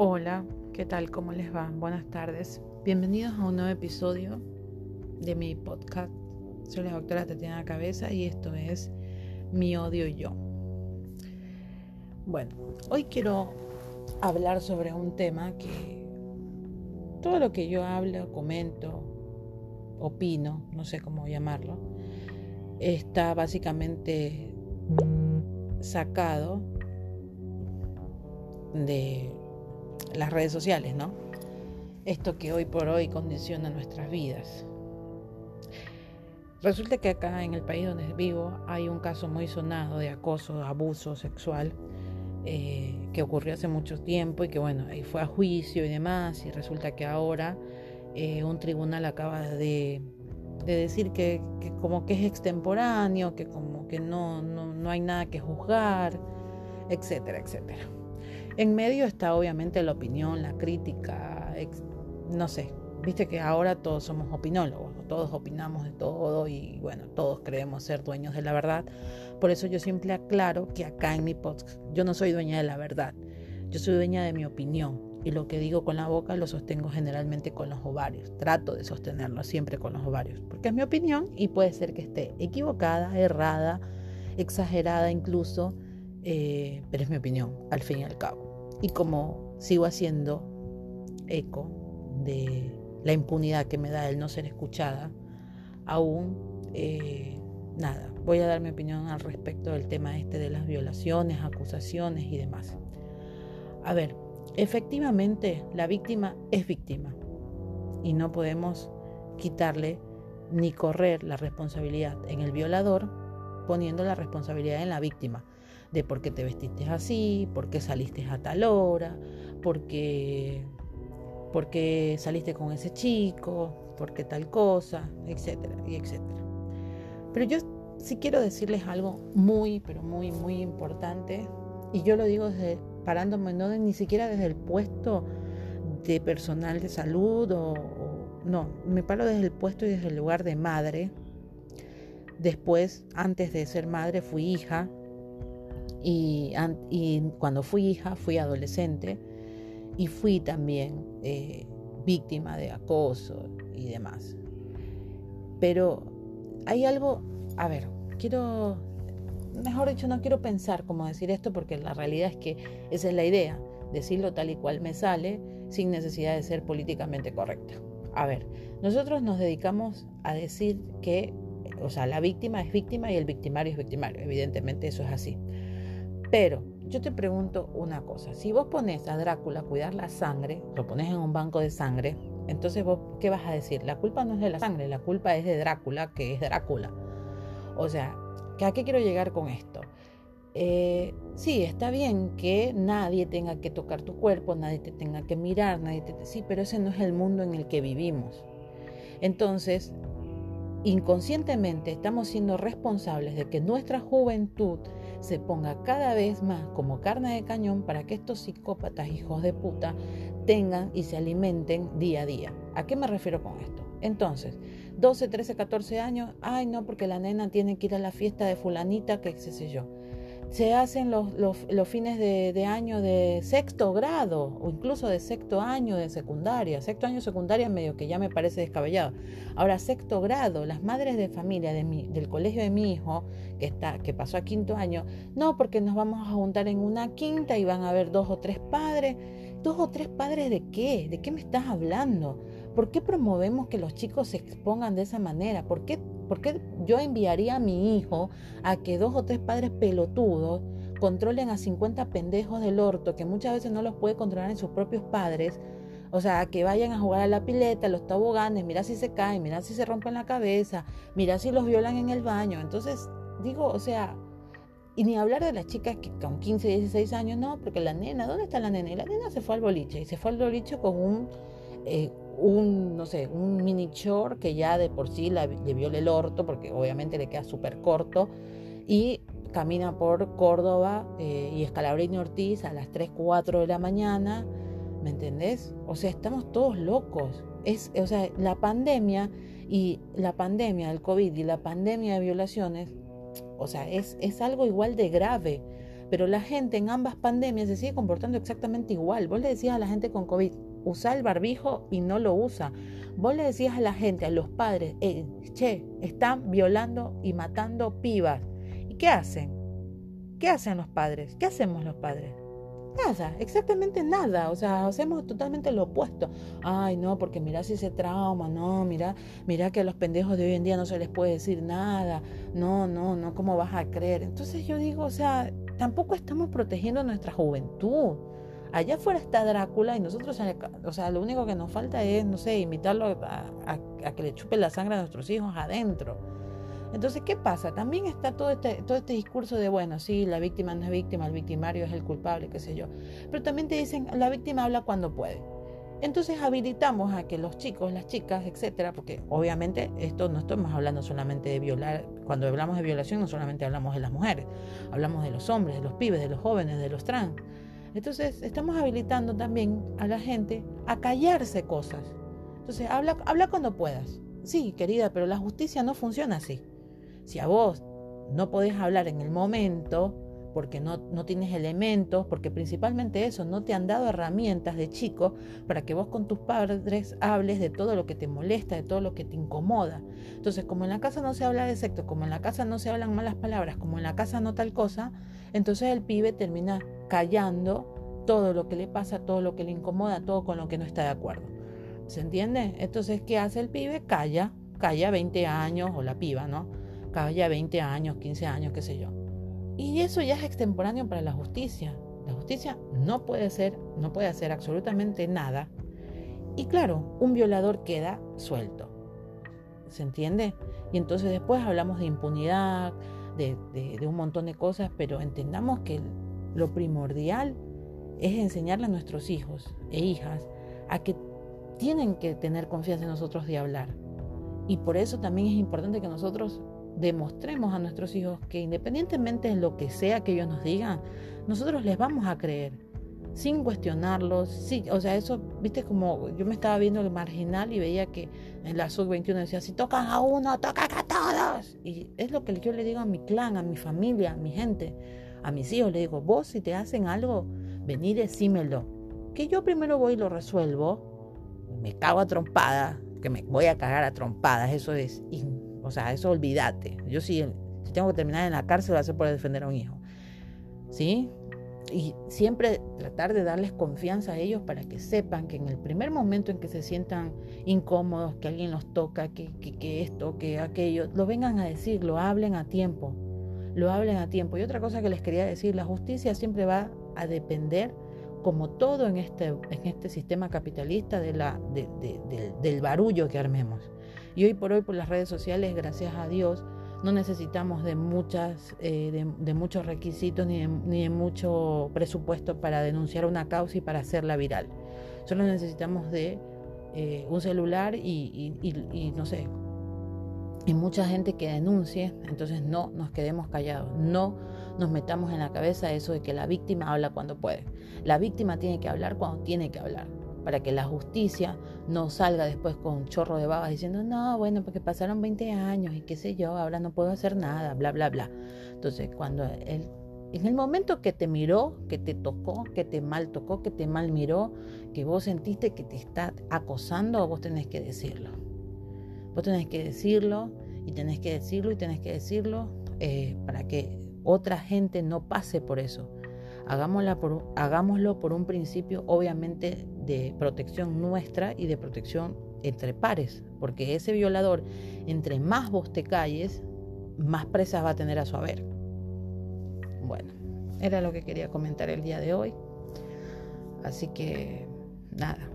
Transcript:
Hola, ¿qué tal? ¿Cómo les va? Buenas tardes. Bienvenidos a un nuevo episodio de mi podcast. Soy la doctora Tatiana Cabeza y esto es Mi odio yo. Bueno, hoy quiero hablar sobre un tema que todo lo que yo hablo, comento, opino, no sé cómo llamarlo, está básicamente sacado de las redes sociales, ¿no? Esto que hoy por hoy condiciona nuestras vidas. Resulta que acá en el país donde vivo hay un caso muy sonado de acoso, abuso sexual eh, que ocurrió hace mucho tiempo y que bueno, fue a juicio y demás y resulta que ahora eh, un tribunal acaba de, decir que, como que es extemporáneo, que como que no, no, no hay nada que juzgar, etcétera, etcétera. En medio está obviamente la opinión, la crítica, no sé, viste que ahora todos somos opinólogos, todos opinamos de todo y bueno, todos creemos ser dueños de la verdad. Por eso yo siempre aclaro que acá en mi podcast yo no soy dueña de la verdad, yo soy dueña de mi opinión y lo que digo con la boca lo sostengo generalmente con los ovarios. Trato de sostenerlo siempre con los ovarios, porque es mi opinión y puede ser que esté equivocada, errada, exagerada incluso, eh, pero es mi opinión al fin y al cabo y como sigo haciendo eco de la impunidad que me da el no ser escuchada, aún eh, nada, voy a dar mi opinión al respecto del tema este de las violaciones, acusaciones y demás. A ver, efectivamente la víctima es víctima y no podemos quitarle ni correr la responsabilidad en el violador poniendo la responsabilidad en la víctima de por qué te vestiste así, por qué saliste a tal hora, por qué, por qué saliste con ese chico, por qué tal cosa, etcétera, y etcétera. Pero yo sí quiero decirles algo muy, pero muy, muy importante, y yo lo digo parándome no ni siquiera desde el puesto de personal de salud o, no, me paro desde el puesto y desde el lugar de madre. Después, antes de ser madre, fui hija y, cuando fui hija, fui adolescente y fui también eh, víctima de acoso y demás. Pero hay algo, a ver, quiero, mejor dicho, no quiero pensar cómo decir esto porque la realidad es que esa es la idea, decirlo tal y cual me sale sin necesidad de ser políticamente correcta. A ver, nosotros nos dedicamos a decir que, o sea, la víctima es víctima y el victimario es victimario, evidentemente eso es así. Pero yo te pregunto una cosa, si vos pones a Drácula a cuidar la sangre, lo pones en un banco de sangre, entonces vos, ¿qué vas a decir? La culpa no es de la sangre, la culpa es de Drácula, que es Drácula. O sea, ¿a qué quiero llegar con esto? Eh, sí, está bien que nadie tenga que tocar tu cuerpo, nadie te tenga que mirar, nadie te... Sí, pero ese no es el mundo en el que vivimos. Entonces, inconscientemente estamos siendo responsables de que nuestra juventud se ponga cada vez más como carne de cañón para que estos psicópatas hijos de puta tengan y se alimenten día a día. ¿A qué me refiero con esto? Entonces, 12, 13, 14 años, ay no, porque la nena tiene que ir a la fiesta de fulanita, que qué sé yo se hacen los, los, fines de, año de sexto grado o incluso de sexto año de secundaria. Sexto año de secundaria medio que ya me parece descabellado. Ahora, sexto grado, las madres de familia de mi, del colegio de mi hijo, que, está, que pasó a quinto año, no, porque nos vamos a juntar en una quinta y van a haber dos o tres padres. ¿Dos o tres padres de qué? ¿De qué me estás hablando? ¿Por qué promovemos que los chicos se expongan de esa manera? ¿Por qué ¿Por qué yo enviaría a mi hijo a que dos o tres padres pelotudos controlen a 50 pendejos del orto que muchas veces no los puede controlar en sus propios padres? O sea, que vayan a jugar a la pileta, los toboganes, mira si se caen, mira si se rompen la cabeza, mira si los violan en el baño. Entonces, digo, o sea, y ni hablar de las chicas que con 15, 16 años, no, porque la nena, ¿dónde está la nena? Y la nena se fue al boliche, y se fue al boliche con un... Eh, un, no sé, un mini short que ya de por sí le viola el orto, porque obviamente le queda súper corto, y camina por Córdoba eh, y Escalabrini Ortiz a las 3, 4 de la mañana, ¿me entendés? O sea, estamos todos locos. Es, o sea, la pandemia y la pandemia del COVID y la pandemia de violaciones, o sea, es, es algo igual de grave Pero la gente en ambas pandemias se sigue comportando exactamente igual. Vos le decías a la gente con COVID, usa el barbijo y no lo usa. Vos le decías a la gente, a los padres, eh, che, están violando y matando pibas. ¿Y qué hacen? ¿Qué hacen los padres? ¿Qué hacemos los padres? Nada, exactamente nada. O sea, hacemos totalmente lo opuesto. Ay, no, porque mira si ese trauma, no, mira, mira que a los pendejos de hoy en día no se les puede decir nada. No, no, no, ¿cómo vas a creer? Entonces yo digo, o sea, tampoco estamos protegiendo nuestra juventud. Allá afuera está Drácula y nosotros, o sea, lo único que nos falta es, no sé, invitarlo a, que le chupe la sangre a nuestros hijos adentro. Entonces, ¿qué pasa? También está todo este, todo este discurso de, bueno, sí, la víctima no es víctima, el victimario es el culpable, qué sé yo. Pero también te dicen, la víctima habla cuando puede. Entonces habilitamos a que los chicos, las chicas, etcétera, porque obviamente esto no estamos hablando solamente de violar, cuando hablamos de violación no solamente hablamos de las mujeres, hablamos de los hombres, de los pibes, de los jóvenes, de los trans. Entonces estamos habilitando también a la gente a callarse cosas. Entonces habla, habla cuando puedas. Sí, querida, pero la justicia no funciona así. Si a vos no podés hablar en el momento, porque no, no, tienes elementos, porque principalmente eso, no te han dado herramientas de chico para que vos con tus padres hables de todo lo que te molesta, de todo lo que te incomoda. Entonces, como en la casa no se habla de sexo, como en la casa no se hablan malas palabras, como en la casa no tal cosa, entonces el pibe termina callando todo lo que le pasa, todo lo que le incomoda, todo con lo que no está de acuerdo. ¿Se entiende? Entonces, ¿qué hace el pibe? Calla, calla 20 años o la piba, ¿no? ya 20 años, 15 años, qué sé yo. Y eso ya es extemporáneo para la justicia. La justicia no puede ser, no puede hacer absolutamente nada. Y claro, un violador queda suelto. ¿Se entiende? Y entonces después hablamos de impunidad, de, un montón de cosas, pero entendamos que lo primordial es enseñarle a nuestros hijos e hijas a que tienen que tener confianza en nosotros de hablar. Y por eso también es importante que nosotros demostremos a nuestros hijos que independientemente de lo que sea que ellos nos digan, nosotros les vamos a creer, sin cuestionarlos. Sí, o sea, eso, viste, como yo me estaba viendo el marginal y veía que en la sub-21 decía, si tocan a uno, tocan a todos. Y es lo que yo le digo a mi clan, a mi familia, a mi gente, a mis hijos, le digo, vos si te hacen algo, vení decímelo. Que yo primero voy y lo resuelvo, me cago a trompadas, que me voy a cagar a trompadas, eso es o sea, eso olvídate. Yo sí, si tengo que terminar en la cárcel, va a ser por defender a un hijo. ¿Sí? Y siempre tratar de darles confianza a ellos para que sepan que en el primer momento en que se sientan incómodos, que alguien los toca, que, que, esto, que aquello, lo vengan a decir, lo hablen a tiempo, lo hablen a tiempo. Y otra cosa que les quería decir, la justicia siempre va a depender, como todo en este, en este sistema capitalista, de la, del barullo que armemos. Y hoy por hoy por las redes sociales, gracias a Dios, no necesitamos de, muchas, eh, de, muchos requisitos ni de, ni mucho presupuesto para denunciar una causa y para hacerla viral. Solo necesitamos de eh, un celular y, y, no sé, y mucha gente que denuncie, entonces no nos quedemos callados, no nos metamos en la cabeza eso de que la víctima habla cuando puede. La víctima tiene que hablar cuando tiene que hablar para que la justicia no salga después con un chorro de babas diciendo, no, bueno, porque pasaron 20 años y qué sé yo, ahora no puedo hacer nada, bla, bla, bla. Entonces, cuando él, en el momento que te miró, que te tocó, que te mal tocó, que te mal miró, que vos sentiste que te está acosando, vos tenés que decirlo. Vos tenés que decirlo y tenés que decirlo y tenés que decirlo eh, para que otra gente no pase por eso. por, hagámoslo por un principio, obviamente, de protección nuestra y de protección entre pares, porque ese violador, entre más vos te calles, más presas va a tener a su haber. Bueno, era lo que quería comentar el día de hoy. Así que, nada,